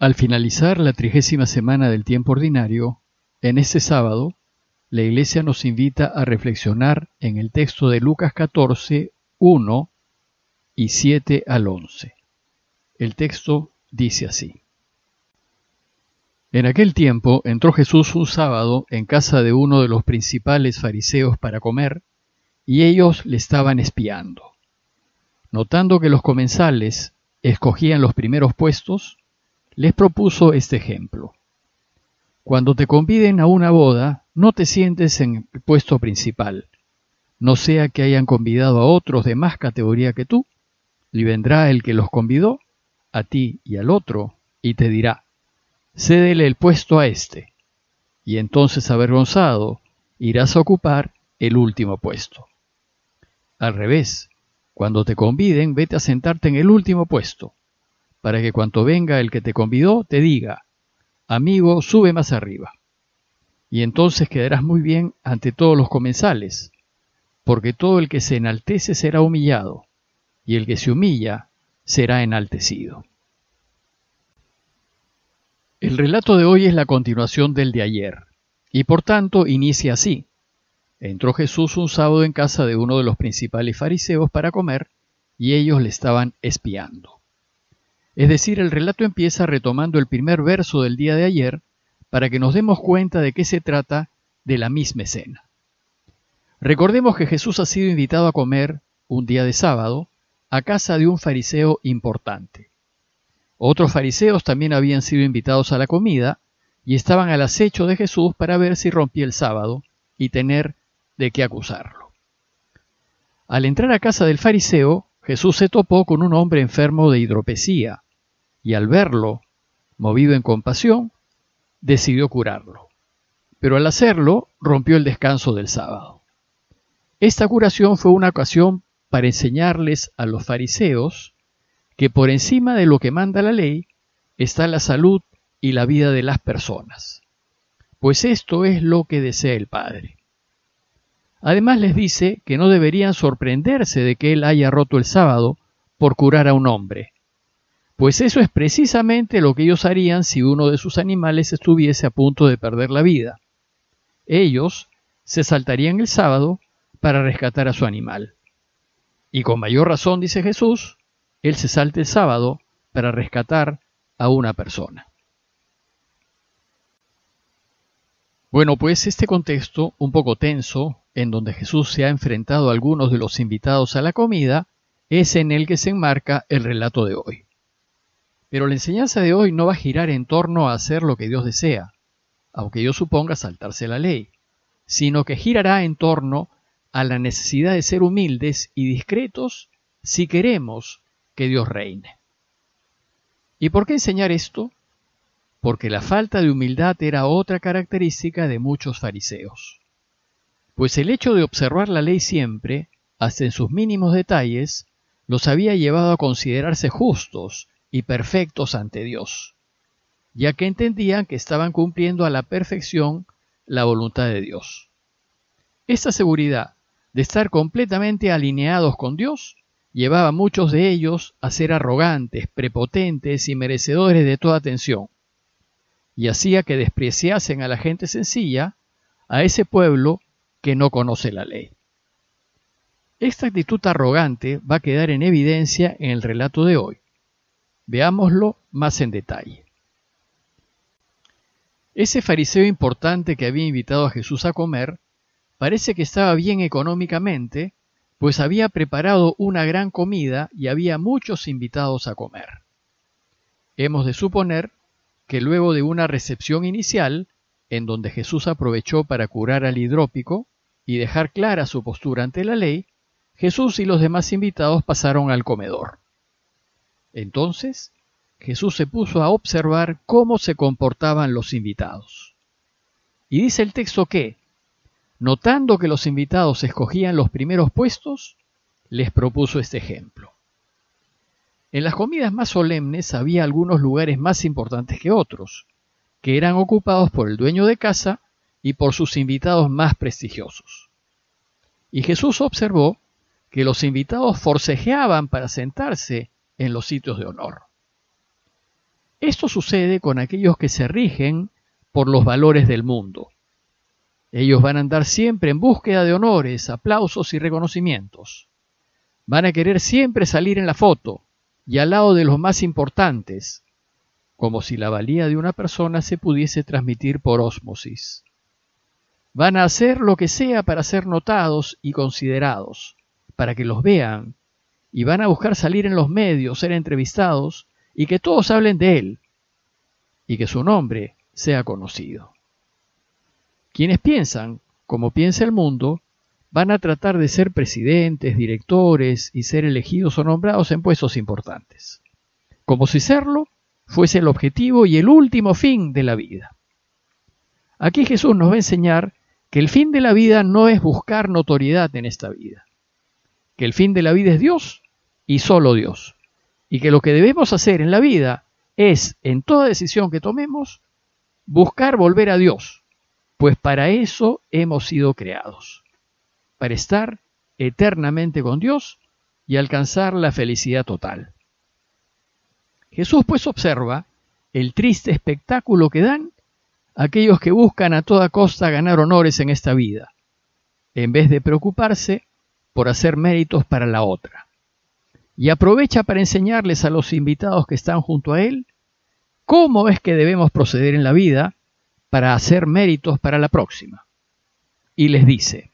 Al finalizar la trigésima semana del tiempo ordinario, en este sábado, la Iglesia nos invita a reflexionar en el texto de Lucas 14, 1 y 7 al 11. El texto dice así. En aquel tiempo entró Jesús un sábado en casa de uno de los principales fariseos para comer, y ellos le estaban espiando. Notando que los comensales escogían los primeros puestos, les propuso este ejemplo. Cuando te conviden a una boda, no te sientes en el puesto principal, no sea que hayan convidado a otros de más categoría que tú, y vendrá el que los convidó, a ti y al otro, y te dirá, cédele el puesto a éste, y entonces avergonzado irás a ocupar el último puesto. Al revés, cuando te conviden, vete a sentarte en el último puesto, para que cuando venga el que te convidó te diga, amigo, sube más arriba. Y entonces quedarás muy bien ante todos los comensales, porque todo el que se enaltece será humillado, y el que se humilla será enaltecido. El relato de hoy es la continuación del de ayer, y por tanto inicia así. Entró Jesús un sábado en casa de uno de los principales fariseos para comer, y ellos le estaban espiando. Es decir, el relato empieza retomando el primer verso del día de ayer para que nos demos cuenta de que se trata de la misma escena. Recordemos que Jesús ha sido invitado a comer un día de sábado a casa de un fariseo importante. Otros fariseos también habían sido invitados a la comida y estaban al acecho de Jesús para ver si rompía el sábado y tener de qué acusarlo. Al entrar a casa del fariseo, Jesús se topó con un hombre enfermo de hidropesía, y al verlo, movido en compasión, decidió curarlo. Pero al hacerlo, rompió el descanso del sábado. Esta curación fue una ocasión para enseñarles a los fariseos que por encima de lo que manda la ley está la salud y la vida de las personas, pues esto es lo que desea el Padre. Además les dice que no deberían sorprenderse de que él haya roto el sábado por curar a un hombre, pues eso es precisamente lo que ellos harían si uno de sus animales estuviese a punto de perder la vida. Ellos se saltarían el sábado para rescatar a su animal. Y con mayor razón, dice Jesús, él se salta el sábado para rescatar a una persona. Bueno, pues este contexto un poco tenso, en donde Jesús se ha enfrentado a algunos de los invitados a la comida, es en el que se enmarca el relato de hoy. Pero la enseñanza de hoy no va a girar en torno a hacer lo que Dios desea, aunque yo suponga saltarse la ley, sino que girará en torno a la necesidad de ser humildes y discretos si queremos que Dios reine. ¿Y por qué enseñar esto? porque la falta de humildad era otra característica de muchos fariseos. Pues el hecho de observar la ley siempre, hasta en sus mínimos detalles, los había llevado a considerarse justos y perfectos ante Dios, ya que entendían que estaban cumpliendo a la perfección la voluntad de Dios. Esta seguridad de estar completamente alineados con Dios llevaba a muchos de ellos a ser arrogantes, prepotentes y merecedores de toda atención, y hacía que despreciasen a la gente sencilla, a ese pueblo que no conoce la ley. Esta actitud arrogante va a quedar en evidencia en el relato de hoy. Veámoslo más en detalle. Ese fariseo importante que había invitado a Jesús a comer parece que estaba bien económicamente, pues había preparado una gran comida y había muchos invitados a comer. Hemos de suponer que luego de una recepción inicial, en donde Jesús aprovechó para curar al hidrópico y dejar clara su postura ante la ley, Jesús y los demás invitados pasaron al comedor. Entonces, Jesús se puso a observar cómo se comportaban los invitados. Y dice el texto que, notando que los invitados escogían los primeros puestos, les propuso este ejemplo. En las comidas más solemnes había algunos lugares más importantes que otros, que eran ocupados por el dueño de casa y por sus invitados más prestigiosos. Y Jesús observó que los invitados forcejeaban para sentarse en los sitios de honor. Esto sucede con aquellos que se rigen por los valores del mundo. Ellos van a andar siempre en búsqueda de honores, aplausos y reconocimientos. Van a querer siempre salir en la foto y al lado de los más importantes, como si la valía de una persona se pudiese transmitir por ósmosis. Van a hacer lo que sea para ser notados y considerados, para que los vean, y van a buscar salir en los medios, ser entrevistados, y que todos hablen de él, y que su nombre sea conocido. Quienes piensan, como piensa el mundo, van a tratar de ser presidentes, directores y ser elegidos o nombrados en puestos importantes, como si serlo fuese el objetivo y el último fin de la vida. Aquí Jesús nos va a enseñar que el fin de la vida no es buscar notoriedad en esta vida, que el fin de la vida es Dios y solo Dios, y que lo que debemos hacer en la vida es, en toda decisión que tomemos, buscar volver a Dios, pues para eso hemos sido creados, para estar eternamente con Dios y alcanzar la felicidad total. Jesús pues observa el triste espectáculo que dan aquellos que buscan a toda costa ganar honores en esta vida, en vez de preocuparse por hacer méritos para la otra. Y aprovecha para enseñarles a los invitados que están junto a él cómo es que debemos proceder en la vida para hacer méritos para la próxima. Y les dice,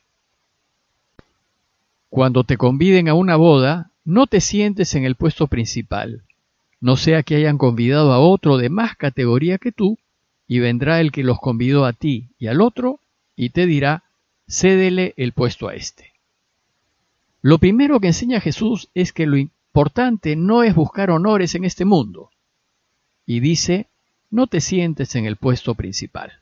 cuando te conviden a una boda, no te sientes en el puesto principal, no sea que hayan convidado a otro de más categoría que tú, y vendrá el que los convidó a ti y al otro, y te dirá, cédele el puesto a éste. Lo primero que enseña Jesús es que lo importante no es buscar honores en este mundo, y dice, no te sientes en el puesto principal.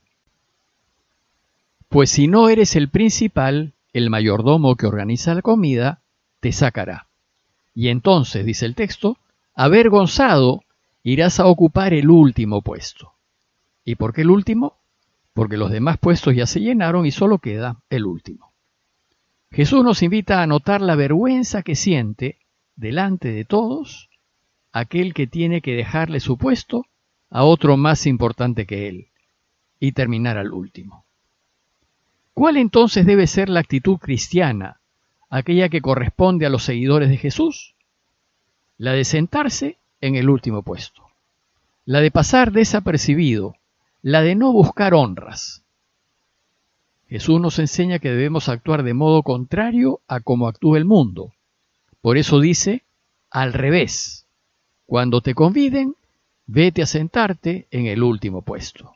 Pues si no eres el principal, el mayordomo que organiza la comida, te sacará. Y entonces, dice el texto, avergonzado, irás a ocupar el último puesto. ¿Y por qué el último? Porque los demás puestos ya se llenaron y solo queda el último. Jesús nos invita a notar la vergüenza que siente delante de todos aquel que tiene que dejarle su puesto a otro más importante que él y terminar al último. ¿Cuál entonces debe ser la actitud cristiana, aquella que corresponde a los seguidores de Jesús? La de sentarse en el último puesto, la de pasar desapercibido, la de no buscar honras. Jesús nos enseña que debemos actuar de modo contrario a como actúa el mundo. Por eso dice, al revés, cuando te conviden, vete a sentarte en el último puesto.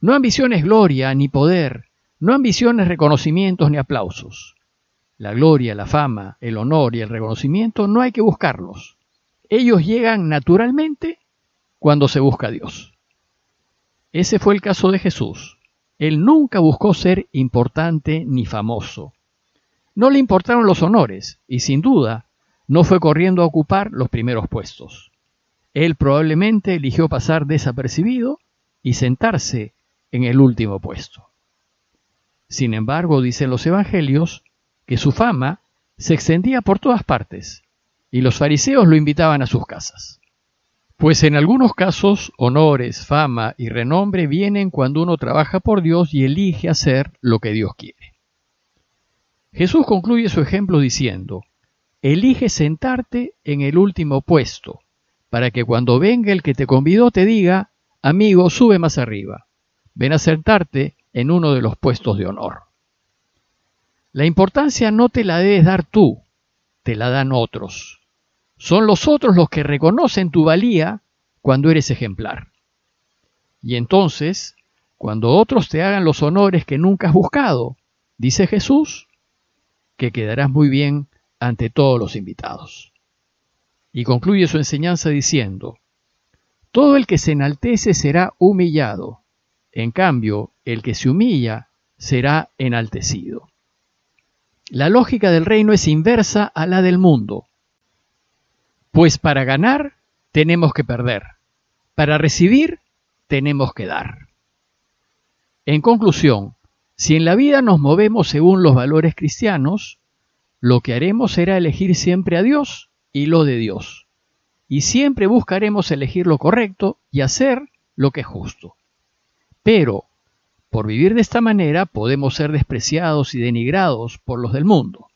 No ambiciones gloria ni poder, no ambiciones reconocimientos ni aplausos. La gloria, la fama, el honor y el reconocimiento no hay que buscarlos. Ellos llegan naturalmente cuando se busca a Dios. Ese fue el caso de Jesús. Él nunca buscó ser importante ni famoso. No le importaron los honores y sin duda no fue corriendo a ocupar los primeros puestos. Él probablemente eligió pasar desapercibido y sentarse en el último puesto. Sin embargo, dicen los evangelios que su fama se extendía por todas partes y los fariseos lo invitaban a sus casas. Pues en algunos casos honores, fama y renombre vienen cuando uno trabaja por Dios y elige hacer lo que Dios quiere. Jesús concluye su ejemplo diciendo, elige sentarte en el último puesto, para que cuando venga el que te convidó te diga, amigo, sube más arriba, ven a sentarte en uno de los puestos de honor. La importancia no te la debes dar tú, te la dan otros. Son los otros los que reconocen tu valía cuando eres ejemplar. Y entonces, cuando otros te hagan los honores que nunca has buscado, dice Jesús, que quedarás muy bien ante todos los invitados. Y concluye su enseñanza diciendo, Todo el que se enaltece será humillado, en cambio, el que se humilla será enaltecido. La lógica del reino es inversa a la del mundo, pues para ganar tenemos que perder, para recibir tenemos que dar. En conclusión, si en la vida nos movemos según los valores cristianos, lo que haremos será elegir siempre a Dios y lo de Dios, y siempre buscaremos elegir lo correcto y hacer lo que es justo. Pero, por vivir de esta manera, podemos ser despreciados y denigrados por los del mundo.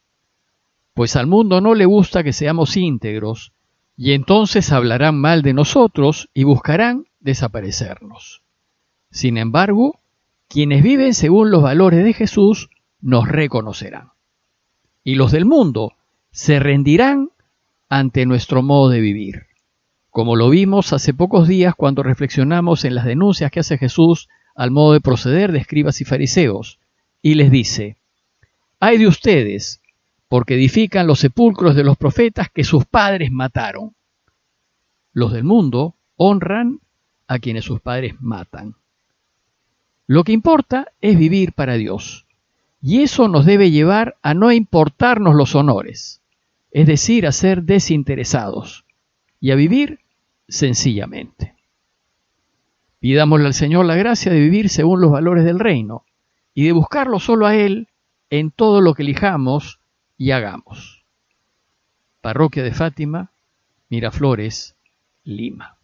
Pues al mundo no le gusta que seamos íntegros, y entonces hablarán mal de nosotros y buscarán desaparecernos. Sin embargo, quienes viven según los valores de Jesús nos reconocerán. Y los del mundo se rendirán ante nuestro modo de vivir, como lo vimos hace pocos días cuando reflexionamos en las denuncias que hace Jesús al modo de proceder de escribas y fariseos, y les dice, hay de ustedes, porque edifican los sepulcros de los profetas que sus padres mataron. Los del mundo honran a quienes sus padres matan. Lo que importa es vivir para Dios, y eso nos debe llevar a no importarnos los honores es decir, a ser desinteresados y a vivir sencillamente. Pidámosle al Señor la gracia de vivir según los valores del reino y de buscarlo solo a Él en todo lo que elijamos y hagamos. Parroquia de Fátima, Miraflores, Lima.